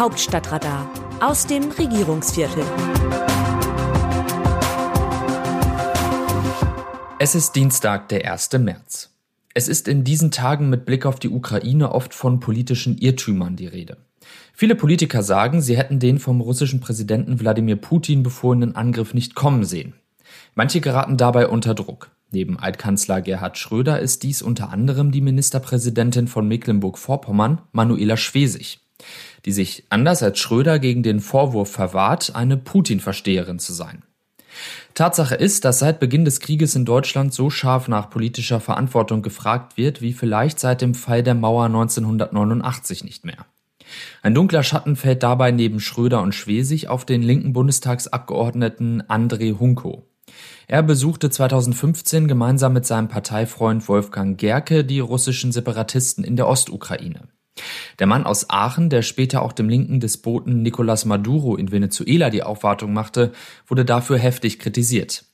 Hauptstadtradar aus dem Regierungsviertel. Es ist Dienstag, der 1. März. Es ist in diesen Tagen mit Blick auf die Ukraine oft von politischen Irrtümern die Rede. Viele Politiker sagen, sie hätten den vom russischen Präsidenten Wladimir Putin befohlenen Angriff nicht kommen sehen. Manche geraten dabei unter Druck. Neben Altkanzler Gerhard Schröder ist dies unter anderem die Ministerpräsidentin von Mecklenburg-Vorpommern, Manuela Schwesig, die sich anders als Schröder gegen den Vorwurf verwahrt, eine Putin-Versteherin zu sein. Tatsache ist, dass seit Beginn des Krieges in Deutschland so scharf nach politischer Verantwortung gefragt wird, wie vielleicht seit dem Fall der Mauer 1989 nicht mehr. Ein dunkler Schatten fällt dabei neben Schröder und Schwesig auf den linken Bundestagsabgeordneten André Hunko. Er besuchte 2015 gemeinsam mit seinem Parteifreund Wolfgang Gerke die russischen Separatisten in der Ostukraine. Der Mann aus Aachen, der später auch dem linken Despoten Nicolás Maduro in Venezuela die Aufwartung machte, wurde dafür heftig kritisiert.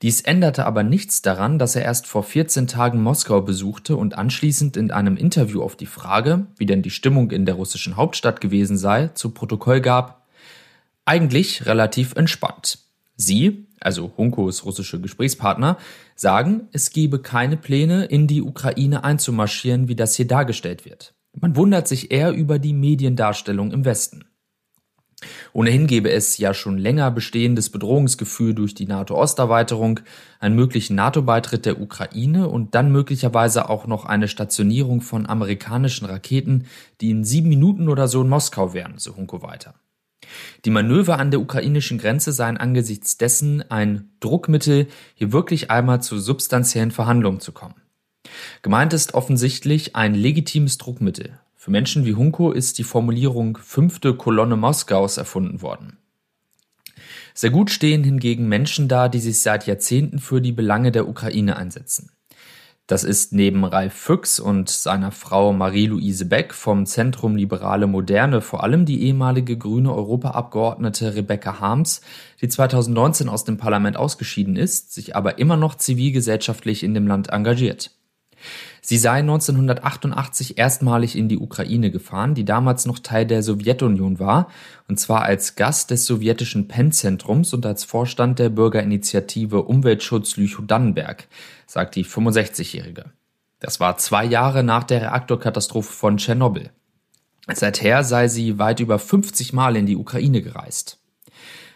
Dies änderte aber nichts daran, dass er erst vor 14 Tagen Moskau besuchte und anschließend in einem Interview auf die Frage, wie denn die Stimmung in der russischen Hauptstadt gewesen sei, zu Protokoll gab, eigentlich relativ entspannt. Sie, also Hunkos russische Gesprächspartner, sagen, es gebe keine Pläne, in die Ukraine einzumarschieren, wie das hier dargestellt wird. Man wundert sich eher über die Mediendarstellung im Westen. Ohnehin gäbe es ja schon länger bestehendes Bedrohungsgefühl durch die NATO-Osterweiterung, einen möglichen NATO-Beitritt der Ukraine und dann möglicherweise auch noch eine Stationierung von amerikanischen Raketen, die in sieben Minuten oder so in Moskau wären, so Hunko weiter. Die Manöver an der ukrainischen Grenze seien angesichts dessen ein Druckmittel, hier wirklich einmal zu substanziellen Verhandlungen zu kommen. Gemeint ist offensichtlich ein legitimes Druckmittel. Für Menschen wie Hunko ist die Formulierung fünfte Kolonne Moskaus erfunden worden. Sehr gut stehen hingegen Menschen da, die sich seit Jahrzehnten für die Belange der Ukraine einsetzen. Das ist neben Ralf Füchs und seiner Frau Marie-Louise Beck vom Zentrum Liberale Moderne vor allem die ehemalige grüne Europaabgeordnete Rebecca Harms, die 2019 aus dem Parlament ausgeschieden ist, sich aber immer noch zivilgesellschaftlich in dem Land engagiert. Sie sei 1988 erstmalig in die Ukraine gefahren, die damals noch Teil der Sowjetunion war, und zwar als Gast des sowjetischen Penn-Zentrums und als Vorstand der Bürgerinitiative Umweltschutz Lüchow-Dannenberg, sagt die 65-Jährige. Das war zwei Jahre nach der Reaktorkatastrophe von Tschernobyl. Seither sei sie weit über 50 Mal in die Ukraine gereist.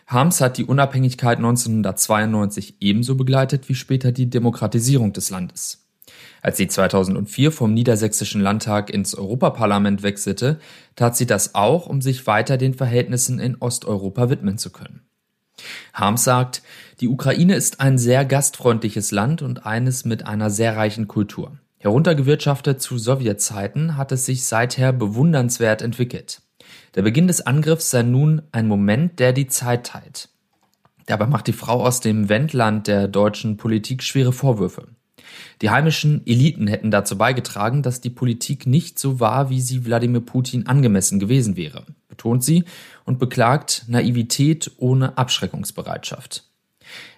Harms hat die Unabhängigkeit 1992 ebenso begleitet wie später die Demokratisierung des Landes. Als sie 2004 vom Niedersächsischen Landtag ins Europaparlament wechselte, tat sie das auch, um sich weiter den Verhältnissen in Osteuropa widmen zu können. Harms sagt, die Ukraine ist ein sehr gastfreundliches Land und eines mit einer sehr reichen Kultur. Heruntergewirtschaftet zu Sowjetzeiten hat es sich seither bewundernswert entwickelt. Der Beginn des Angriffs sei nun ein Moment, der die Zeit teilt. Dabei macht die Frau aus dem Wendland der deutschen Politik schwere Vorwürfe. Die heimischen Eliten hätten dazu beigetragen, dass die Politik nicht so war, wie sie Wladimir Putin angemessen gewesen wäre, betont sie und beklagt Naivität ohne Abschreckungsbereitschaft.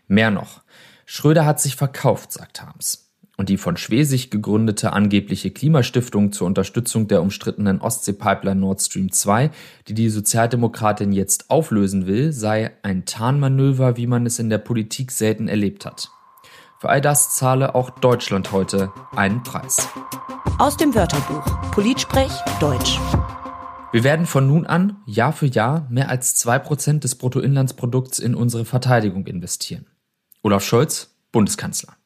Mehr noch, Schröder hat sich verkauft, sagt Harms. Und die von Schwesig gegründete angebliche Klimastiftung zur Unterstützung der umstrittenen Ostsee-Pipeline Nord Stream 2, die die Sozialdemokratin jetzt auflösen will, sei ein Tarnmanöver, wie man es in der Politik selten erlebt hat. Für all das zahle auch Deutschland heute einen Preis. Aus dem Wörterbuch Politsprech Deutsch. Wir werden von nun an Jahr für Jahr mehr als zwei Prozent des Bruttoinlandsprodukts in unsere Verteidigung investieren. Olaf Scholz, Bundeskanzler.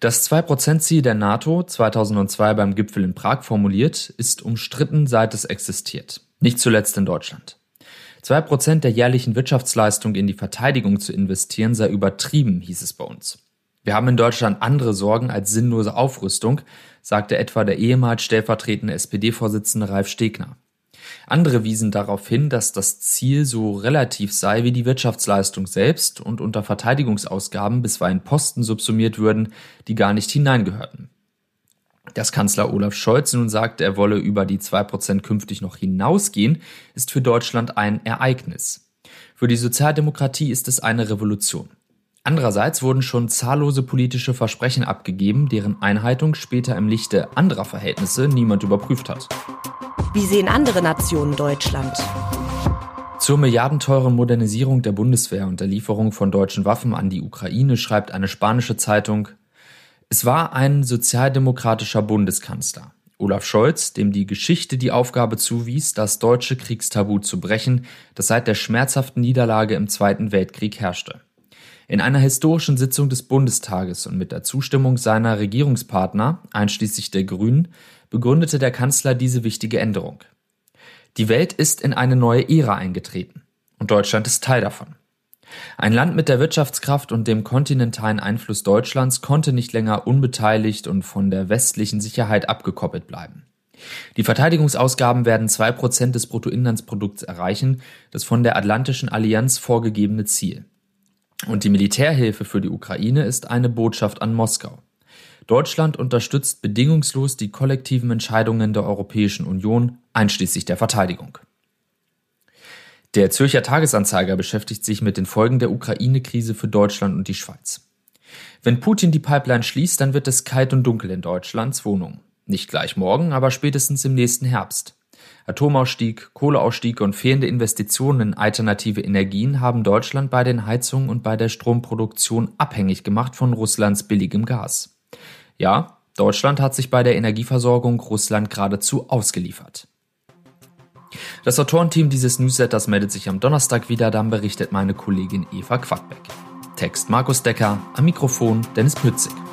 Das 2%-Ziel der NATO, 2002 beim Gipfel in Prag formuliert, ist umstritten, seit es existiert. Nicht zuletzt in Deutschland. 2% der jährlichen Wirtschaftsleistung in die Verteidigung zu investieren sei übertrieben, hieß es bei uns. Wir haben in Deutschland andere Sorgen als sinnlose Aufrüstung, sagte etwa der ehemals stellvertretende SPD-Vorsitzende Ralf Stegner. Andere wiesen darauf hin, dass das Ziel so relativ sei wie die Wirtschaftsleistung selbst und unter Verteidigungsausgaben bisweilen Posten subsumiert würden, die gar nicht hineingehörten. Dass Kanzler Olaf Scholz nun sagt, er wolle über die zwei Prozent künftig noch hinausgehen, ist für Deutschland ein Ereignis. Für die Sozialdemokratie ist es eine Revolution. Andererseits wurden schon zahllose politische Versprechen abgegeben, deren Einhaltung später im Lichte anderer Verhältnisse niemand überprüft hat. Wie sehen andere Nationen Deutschland? Zur milliardenteuren Modernisierung der Bundeswehr und der Lieferung von deutschen Waffen an die Ukraine schreibt eine spanische Zeitung, es war ein sozialdemokratischer Bundeskanzler, Olaf Scholz, dem die Geschichte die Aufgabe zuwies, das deutsche Kriegstabu zu brechen, das seit der schmerzhaften Niederlage im Zweiten Weltkrieg herrschte. In einer historischen Sitzung des Bundestages und mit der Zustimmung seiner Regierungspartner, einschließlich der Grünen, begründete der Kanzler diese wichtige Änderung. Die Welt ist in eine neue Ära eingetreten und Deutschland ist Teil davon. Ein Land mit der Wirtschaftskraft und dem kontinentalen Einfluss Deutschlands konnte nicht länger unbeteiligt und von der westlichen Sicherheit abgekoppelt bleiben. Die Verteidigungsausgaben werden zwei Prozent des Bruttoinlandsprodukts erreichen, das von der Atlantischen Allianz vorgegebene Ziel. Und die Militärhilfe für die Ukraine ist eine Botschaft an Moskau. Deutschland unterstützt bedingungslos die kollektiven Entscheidungen der Europäischen Union, einschließlich der Verteidigung. Der Zürcher Tagesanzeiger beschäftigt sich mit den Folgen der Ukraine-Krise für Deutschland und die Schweiz. Wenn Putin die Pipeline schließt, dann wird es kalt und dunkel in Deutschlands Wohnungen. Nicht gleich morgen, aber spätestens im nächsten Herbst. Atomausstieg, Kohleausstieg und fehlende Investitionen in alternative Energien haben Deutschland bei den Heizungen und bei der Stromproduktion abhängig gemacht von Russlands billigem Gas. Ja, Deutschland hat sich bei der Energieversorgung Russland geradezu ausgeliefert. Das Autorenteam dieses Newsletters meldet sich am Donnerstag wieder, dann berichtet meine Kollegin Eva Quadbeck. Text Markus Decker, am Mikrofon Dennis Pützig.